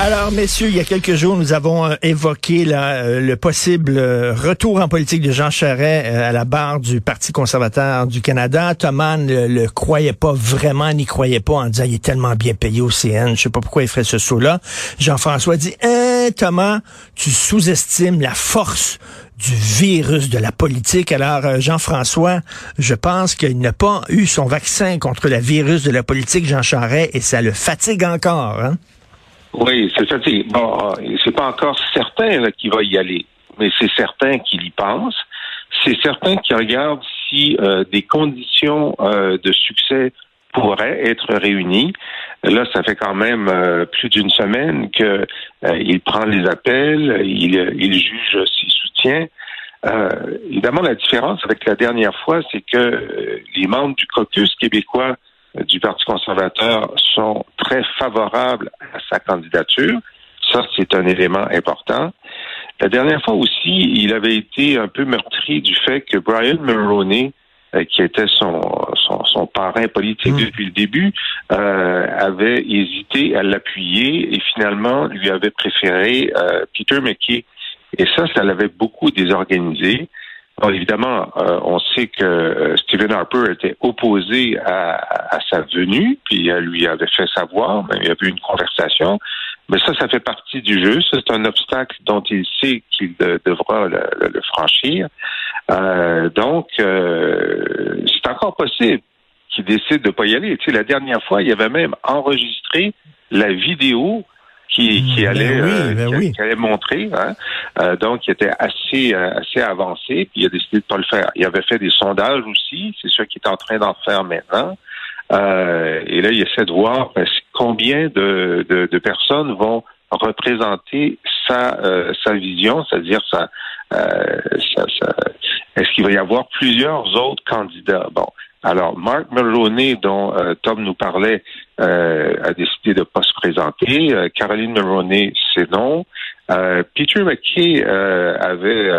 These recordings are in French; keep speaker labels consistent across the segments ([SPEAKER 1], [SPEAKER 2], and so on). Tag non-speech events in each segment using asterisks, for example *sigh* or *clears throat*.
[SPEAKER 1] Alors, messieurs, il y a quelques jours, nous avons euh, évoqué euh, le possible euh, retour en politique de Jean Charest à la barre du Parti conservateur du Canada. Thomas ne le croyait pas vraiment, n'y croyait pas en disant il est tellement bien payé au CN, je sais pas pourquoi il ferait ce saut-là. Jean-François dit hein, Thomas, tu sous-estimes la force du virus de la politique. Alors, Jean-François, je pense qu'il n'a pas eu son vaccin contre le virus de la politique, Jean Charest, et ça le fatigue encore. Hein?
[SPEAKER 2] Oui, c'est ça. Bon, euh, c'est pas encore certain qu'il va y aller, mais c'est certain qu'il y pense. C'est certain qu'il regarde si euh, des conditions euh, de succès pourraient être réunies. Là, ça fait quand même plus d'une semaine qu'il prend les appels, il, il juge ses soutiens. évidemment, la différence avec la dernière fois, c'est que les membres du caucus québécois du Parti conservateur sont très favorables à sa candidature. Ça, c'est un élément important. La dernière fois aussi, il avait été un peu meurtri du fait que Brian Mulroney, euh, qui était son, son, parrain politique hmm. depuis le début, euh, avait hésité à l'appuyer et finalement lui avait préféré euh, Peter McKay. Et ça, ça l'avait beaucoup désorganisé évidemment, euh, on sait que euh, Stephen Harper était opposé à, sa venue, puis elle lui avait fait savoir, mais il y avait eu une conversation. Mais ça, ça fait partie du jeu. C'est un obstacle dont il sait qu'il devra le, franchir. Euh, donc, c'est encore possible qu'il décide de pas y aller. Tu sais, la dernière fois, il avait même enregistré la vidéo qui, qui ben allait euh, ben qui, allait montrer. Hein? Euh, donc, il était assez euh, assez avancé, puis il a décidé de pas le faire. Il avait fait des sondages aussi, c'est ce qu'il est en train d'en faire maintenant. et là, il essaie de voir ben, combien de, de, personnes vont représenter sa sa vision, c'est-à-dire sa, sa, sa est-ce qu'il va y avoir plusieurs autres candidats? Bon, alors, Mark Mulroney, dont euh, Tom nous parlait, euh, a décidé de ne pas se présenter. Euh, Caroline Mulroney, c'est non. Peter McKay avait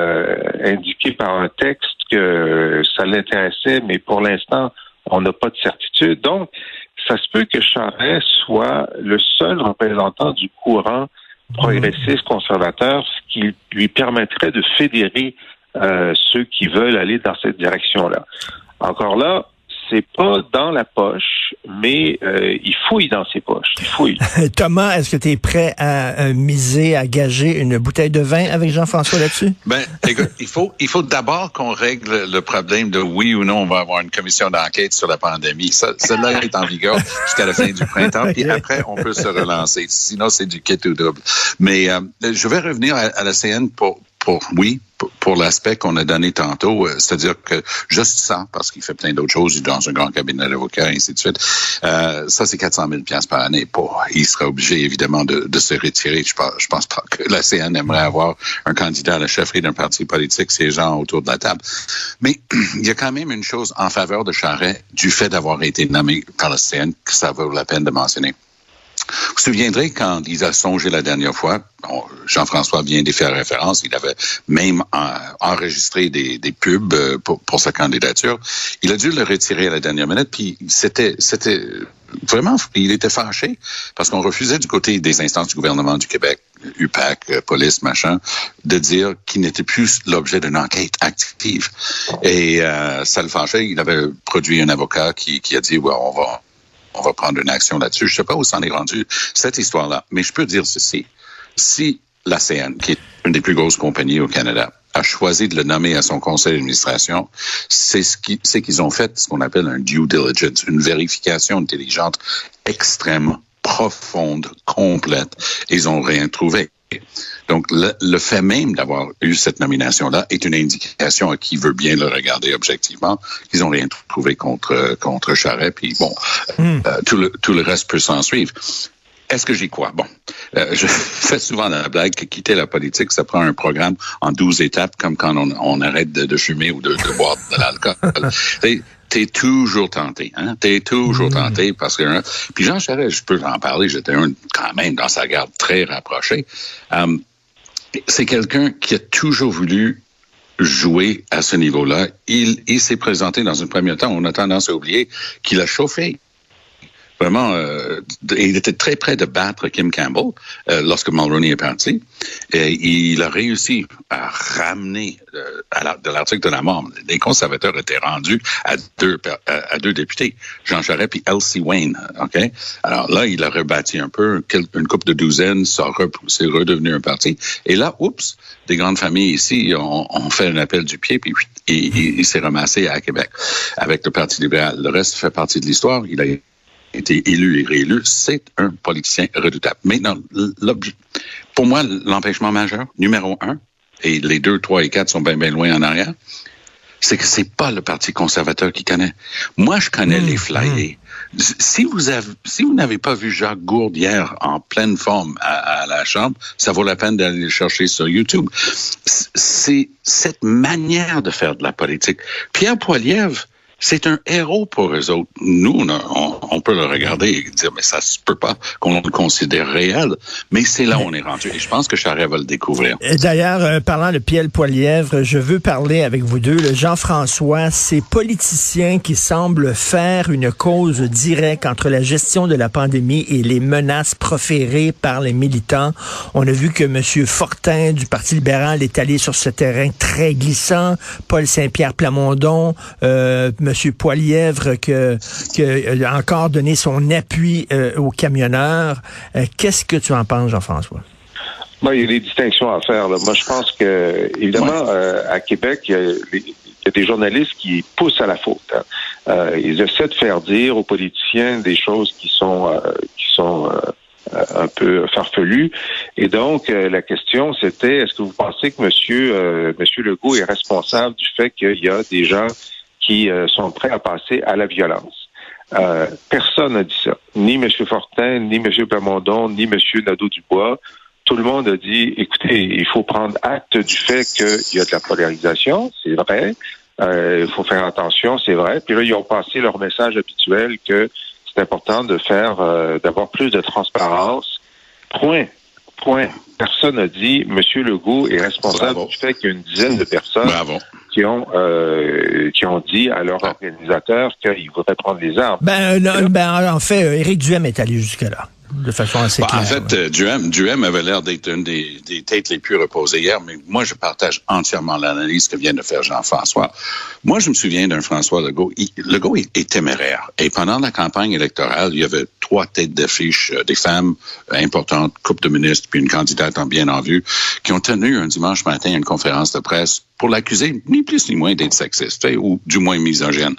[SPEAKER 2] indiqué par un texte que ça l'intéressait, mais pour l'instant, on n'a pas de certitude. Donc, ça se peut que Charest soit le seul représentant du courant progressiste conservateur, ce qui lui permettrait de fédérer ceux qui veulent aller dans cette direction-là. Encore là, c'est pas dans la poche, mais euh, il fouille dans ses poches. Il fouille. *laughs*
[SPEAKER 1] Thomas, est-ce que tu es prêt à, miser, à gager une bouteille de vin avec Jean-François là-dessus? *laughs*
[SPEAKER 3] Ben, écoute, il faut, il faut d'abord qu'on règle le problème de oui ou non, on va avoir une commission d'enquête sur la pandémie. Ça, celle-là est en vigueur jusqu'à la fin du printemps, puis après, on peut se relancer. Sinon, c'est du quai ou double. Mais euh, je vais revenir à la CN pour, pour oui, pour, l'aspect qu'on a donné tantôt, euh, c'est-à-dire que juste ça, parce qu'il fait plein d'autres choses, il est dans un grand cabinet d'avocats, et ainsi de suite, euh, ça c'est 400 000 par année. Il sera obligé évidemment de, de se retirer. Je pense, je pense pas que la CN aimerait avoir un candidat à la chefferie d'un parti politique, ces gens autour de la table. Mais *clears throat* il y a quand même une chose en faveur de Charret du fait d'avoir été nommé par la CN que ça vaut la peine de mentionner. Vous vous souviendrez quand il a songé la dernière fois, Jean-François vient d'y faire référence, il avait même enregistré des, pubs euh, pour, pour, sa candidature. Il a dû le retirer à la dernière minute, puis c'était c'était vraiment, il était fâché parce qu'on refusait du côté des instances du gouvernement du Québec, UPAC, euh, police, machin, de dire qu'il n'était plus l'objet d'une enquête active. Et euh, ça le fâchait. Il avait produit un avocat qui, qui a dit, ouais, on va on va prendre une action là-dessus. Je ne sais pas où s'en est rendu cette histoire-là, mais je peux dire ceci. Si la CN, qui est une des plus grosses compagnies au Canada, a choisi de le nommer à son conseil d'administration, c'est ce qui, c'est qu'ils ont fait ce qu'on appelle un due diligence, une vérification intelligente extrêmement profonde, complète. Ils ont rien trouvé. Donc, le, le fait même d'avoir eu cette nomination-là est une indication à qui veut bien le regarder objectivement qu'ils n'ont rien trouvé contre contre Charret. Puis bon, euh, tout le tout le reste peut s'en suivre. Est-ce que j'y crois? Bon, euh, je *laughs* fais souvent la blague que quitter la politique, ça prend un programme en 12 étapes, comme quand on, on arrête de, de fumer ou de, de boire de l'alcool. *laughs* T'es- toujours tenté, hein? T'es toujours tenté parce que... hein, Puis Jean Charest, je peux en parler, j'étais un, quand même dans sa garde très rapprochée. Euh, c'est quelqu'un qui a toujours voulu jouer à ce niveau-là. Il, il s'est présenté dans un premier temps, on a tendance à oublier qu'il a chauffé. Vraiment, euh, il était très près de battre Kim Campbell euh, lorsque Mulroney est parti. Et il a réussi à ramener euh, de l'article de la mort. Les conservateurs étaient rendus à deux, per- à, deux députés, Jean Charest et Elsie Wayne. Ok? Alors là, il a rebâti un peu, une coupe de douzaine, ça repoussé, redevenu un parti. Et là, oups, des grandes familles ici ont, ont fait un appel du pied, puis il s'est ramassé à Québec avec le Parti libéral. Le reste fait partie de l'histoire. Il a été élu et réélu, c'est un politicien redoutable. Maintenant, l'objet, pour moi, l'empêchement majeur, numéro un, et les deux, trois et quatre sont bien, bien loin en arrière, c'est que c'est pas le Parti conservateur qui connaît. Moi, je connais les flyers. Si vous avez, si vous n'avez pas vu Jacques Gourde hier en pleine forme à, à la Chambre, ça vaut la peine d'aller le chercher sur YouTube. C'est cette manière de faire de la politique. Pierre Poilievre, c'est un héros pour eux autres. Nous, on, a- on- on peut le regarder et dire, mais ça se peut pas qu'on le considère réel. Mais c'est là où on est rendu. Et je pense que Charest va le découvrir.
[SPEAKER 1] D'ailleurs, euh, parlant de Pierre Poilièvre, je veux parler avec vous deux, le Jean-François, ces politiciens qui semblent faire une cause directe entre la gestion de la pandémie et les menaces proférées par les militants. On a vu que M. Fortin du Parti libéral est allé sur ce terrain très glissant. Paul Saint-Pierre Plamondon, euh, M. Poilièvre que, que euh, a encore donné son appui euh, aux camionneurs. Euh, Qu'est-ce que tu en penses, Jean-François?
[SPEAKER 2] Moi, il y a des distinctions à faire. Là. Moi, je pense que, évidemment, euh, à Québec, il y, a, les- il y a des journalistes qui poussent à la faute. hein. Ils essaient de faire dire aux politiciens des choses qui sont qui sont un peu farfelues. Et donc, euh, la question, c'était est-ce que vous pensez que Monsieur euh, Monsieur Legault est responsable du fait qu'il y a des gens qui euh, sont prêts à passer à la violence? Euh, personne n'a dit ça. Ni M. Fortin, ni M. Plamondon, ni M. Nadeau-Dubois. Tout le monde a dit, écoutez, il faut prendre acte du fait qu'il y a de la polarisation, c'est vrai. Euh, il faut faire attention, c'est vrai. Puis là, ils ont passé leur message habituel que c'est important de faire, d'avoir plus de transparence. Point. Point. Personne n'a dit, M. Legault est responsable
[SPEAKER 3] Bravo.
[SPEAKER 2] du fait qu'il y a une dizaine de personnes
[SPEAKER 3] Bravo.
[SPEAKER 2] Qui ont euh, qui ont dit à leur organisateur qu'ils voudraient prendre les armes.
[SPEAKER 1] Ben, euh, non, ben, en fait, euh, Éric Duhem est allé jusque-là, de façon assez
[SPEAKER 3] Bon,
[SPEAKER 1] claire.
[SPEAKER 3] en fait,
[SPEAKER 1] ouais.
[SPEAKER 3] euh, Duhem, Duhem avait l'air d'être une des, des têtes les plus reposées hier, mais moi, je partage entièrement l'analyse que vient de faire Jean-François. Moi, je me souviens d'un François Legault. Il, Legault est, téméraire. Et pendant la campagne électorale, il y avait trois têtes d'affiche, euh, des femmes importantes, couple de ministres, puis une candidate en bien en vue, qui ont tenu un dimanche matin une conférence de presse pour l'accuser, ni plus ni moins, d'être sexiste, ou du moins misogyne.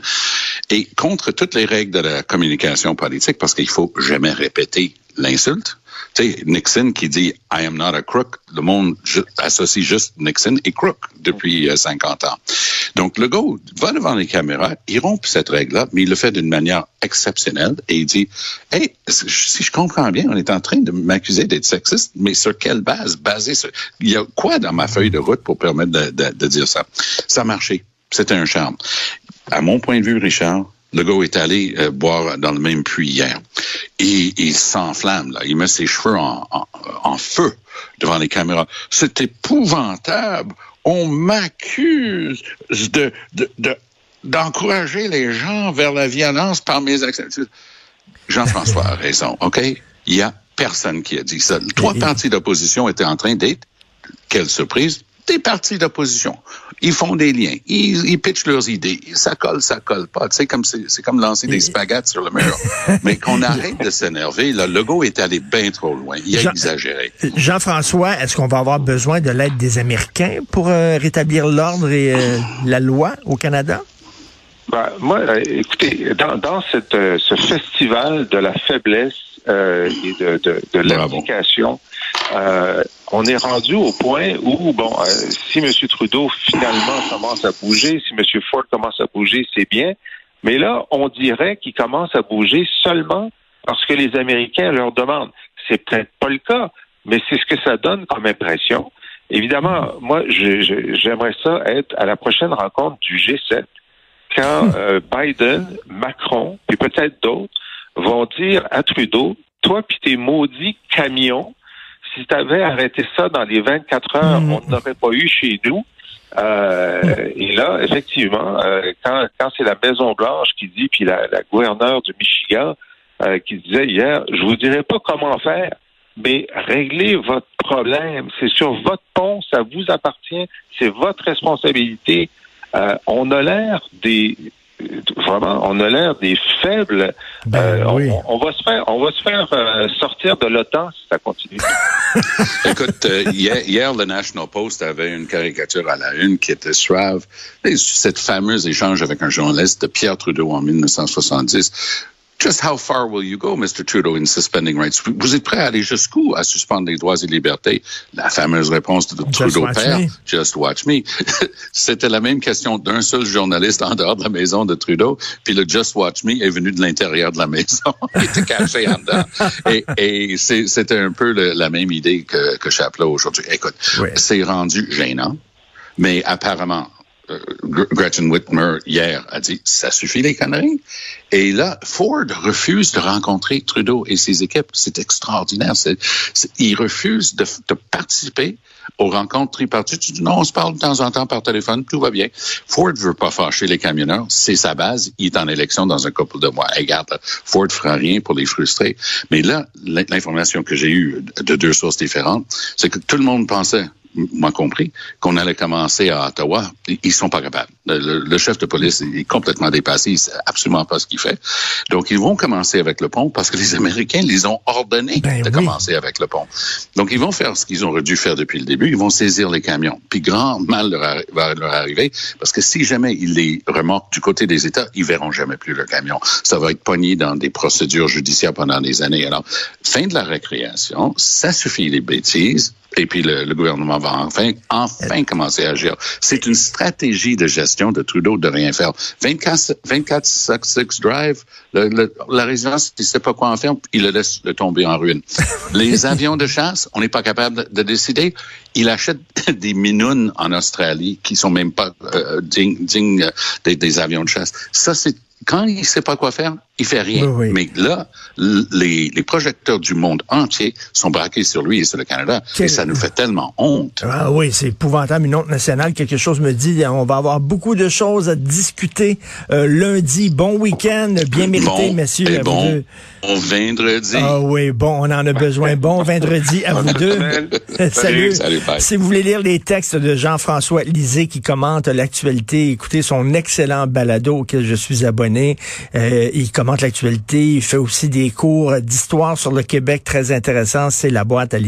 [SPEAKER 3] Et contre toutes les règles de la communication politique, parce qu'il faut jamais répéter l'insulte. Tu sais, Nixon qui dit I am not a crook, le monde associe juste Nixon et crook depuis euh, 50 ans. Donc, le gars va devant les caméras, il rompt cette règle-là, mais il le fait d'une manière exceptionnelle et il dit Hey, si je comprends bien, on est en train de m'accuser d'être sexiste, mais sur quelle base? Basé sur. Il y a quoi dans ma feuille de route pour permettre de, de- de dire ça? Ça a marché. C'était un charme. À mon point de vue, Richard, le gars est allé euh, boire dans le même puits hier. Et il s'enflamme, là. Il met ses cheveux en, en, en feu devant les caméras. C'est épouvantable. On m'accuse de, de, de- d'encourager les gens vers la violence par mes actions. Jean-François a raison, OK? Il y a personne qui a dit ça. Trois partis d'opposition étaient en train d'être, quelle surprise, des partis d'opposition. Ils font des liens, ils, ils pitchent leurs idées. Ça colle, ça colle pas. Tu sais, comme c'est comme lancer des spaghettes sur le mur. *laughs* Mais qu'on arrête de s'énerver. Le logo est allé bien trop loin. Il a
[SPEAKER 1] Jean-
[SPEAKER 3] exagéré.
[SPEAKER 1] Jean-François, est-ce qu'on va avoir besoin de l'aide des Américains pour euh, rétablir l'ordre et euh, la loi au Canada?
[SPEAKER 2] Ben, moi, euh, écoutez, dans, dans cette, euh, ce festival de la faiblesse euh, et de, de, de
[SPEAKER 3] Bravo.
[SPEAKER 2] l'application, euh, on est rendu au point où, bon, euh, si M. Trudeau finalement commence à bouger, si M. Ford commence à bouger, c'est bien. Mais là, on dirait qu'il commence à bouger seulement parce que les Américains leur demandent. C'est peut-être pas le cas, mais c'est ce que ça donne comme impression. Évidemment, moi, j'aimerais ça être à la prochaine rencontre du G7 quand euh, Biden, Macron et peut-être d'autres vont dire à Trudeau, toi puis tes maudits camions, si tu avais arrêté ça dans les 24 heures,
[SPEAKER 1] Mhm.
[SPEAKER 2] on n'aurait pas eu chez nous. Euh, et là, effectivement, euh, quand, quand c'est la Maison Blanche qui dit, puis la, la gouverneure du Michigan euh, qui disait hier, je vous dirai pas comment faire, mais réglez votre problème. C'est sur votre pont, ça vous appartient, c'est votre responsabilité. Euh, on a l'air des vraiment, on a l'air des faibles.
[SPEAKER 1] Ben
[SPEAKER 2] Euh, on- on, va se faire, on va se faire euh, sortir de l'OTAN si ça continue.
[SPEAKER 3] Écoute, euh, hier, le National Post avait une caricature à la une qui était suave. Et Cette fameuse échange avec un journaliste de Pierre Trudeau en 1970. Just how far will you go, Mr. Trudeau, in suspending rights? Vous- êtes prêt à aller jusqu'où à suspendre les droits et libertés? La fameuse réponse de Trudeau père,
[SPEAKER 1] me.
[SPEAKER 3] Just watch me. *laughs* C'était la même question d'un seul journaliste en dehors de la maison de Trudeau, puis le Just watch me est venu de l'intérieur de la maison. *laughs* Il était caché en dedans. Et, c'était un peu le- la même idée que, que Chapelot aujourd'hui. Écoute, c'est rendu gênant, mais apparemment, Gretchen Whitmer hier a dit ça suffit les conneries. Et là, Ford refuse de rencontrer Trudeau et ses équipes. C'est extraordinaire. Il refuse de, participer aux rencontres tripartites. Tu dis non, on se parle de temps en temps par téléphone, tout va bien. Ford veut pas fâcher les camionneurs, c'est sa base. Il est en élection dans un couple de mois. Et regarde, Ford fera rien pour les frustrer. Mais là, l'in- l'information que j'ai eue de deux sources différentes, c'est que tout le monde pensait moi compris, qu'on allait commencer à Ottawa. Ils sont pas capables. Le, le- le chef de police est complètement dépassé. Il sait absolument pas ce qu'il fait. Donc, ils vont commencer avec le pont parce que les Américains les ont ordonnés
[SPEAKER 1] Ben
[SPEAKER 3] de
[SPEAKER 1] oui.
[SPEAKER 3] commencer avec le pont. Donc, ils vont faire ce qu'ils auraient dû faire depuis le début. Ils vont saisir les camions. Puis, grand mal leur arri- va leur arriver parce que si jamais ils les remorquent du côté des États, ils verront jamais plus le camion. Ça va être pogné dans des procédures judiciaires pendant des années. Alors, fin de la récréation, ça suffit les bêtises. Et puis le, le gouvernement va enfin, enfin commencer à agir. C'est une stratégie de gestion de Trudeau de rien faire. 24, 24 Sussex Drive, le- le- la résidence, il sait pas quoi en faire, il le laisse le tomber en ruine. *laughs* Les avions de chasse, on n'est pas capable de, de décider. Il achète *laughs* des minounes en Australie qui sont même pas euh, dignes, dignes, des, des avions de chasse. Ça, c'est quand il sait pas quoi faire, il fait rien.
[SPEAKER 1] Oui, oui.
[SPEAKER 3] Mais là, les, les projecteurs du monde entier sont braqués sur lui et sur le Canada.
[SPEAKER 1] Quel-
[SPEAKER 3] Et ça nous fait tellement honte.
[SPEAKER 1] Ah oui, c'est épouvantable. Une honte nationale, quelque chose me dit, on va avoir beaucoup de choses à discuter euh, lundi. Bon week-end, bien mérité,
[SPEAKER 3] bon,
[SPEAKER 1] messieurs.
[SPEAKER 3] et
[SPEAKER 1] à vous
[SPEAKER 3] bon,
[SPEAKER 1] deux.
[SPEAKER 3] vendredi.
[SPEAKER 1] Ah oui, bon, on en a besoin. Bon *laughs* vendredi à vous deux. *laughs* Salut.
[SPEAKER 3] Salut, bye.
[SPEAKER 1] Si vous voulez lire les textes de Jean-François Lisée qui commente l'actualité, écoutez son excellent balado auquel je suis abonné. Euh, il commente l'actualité, il fait aussi des cours d'histoire sur le Québec très intéressants. C'est la boîte à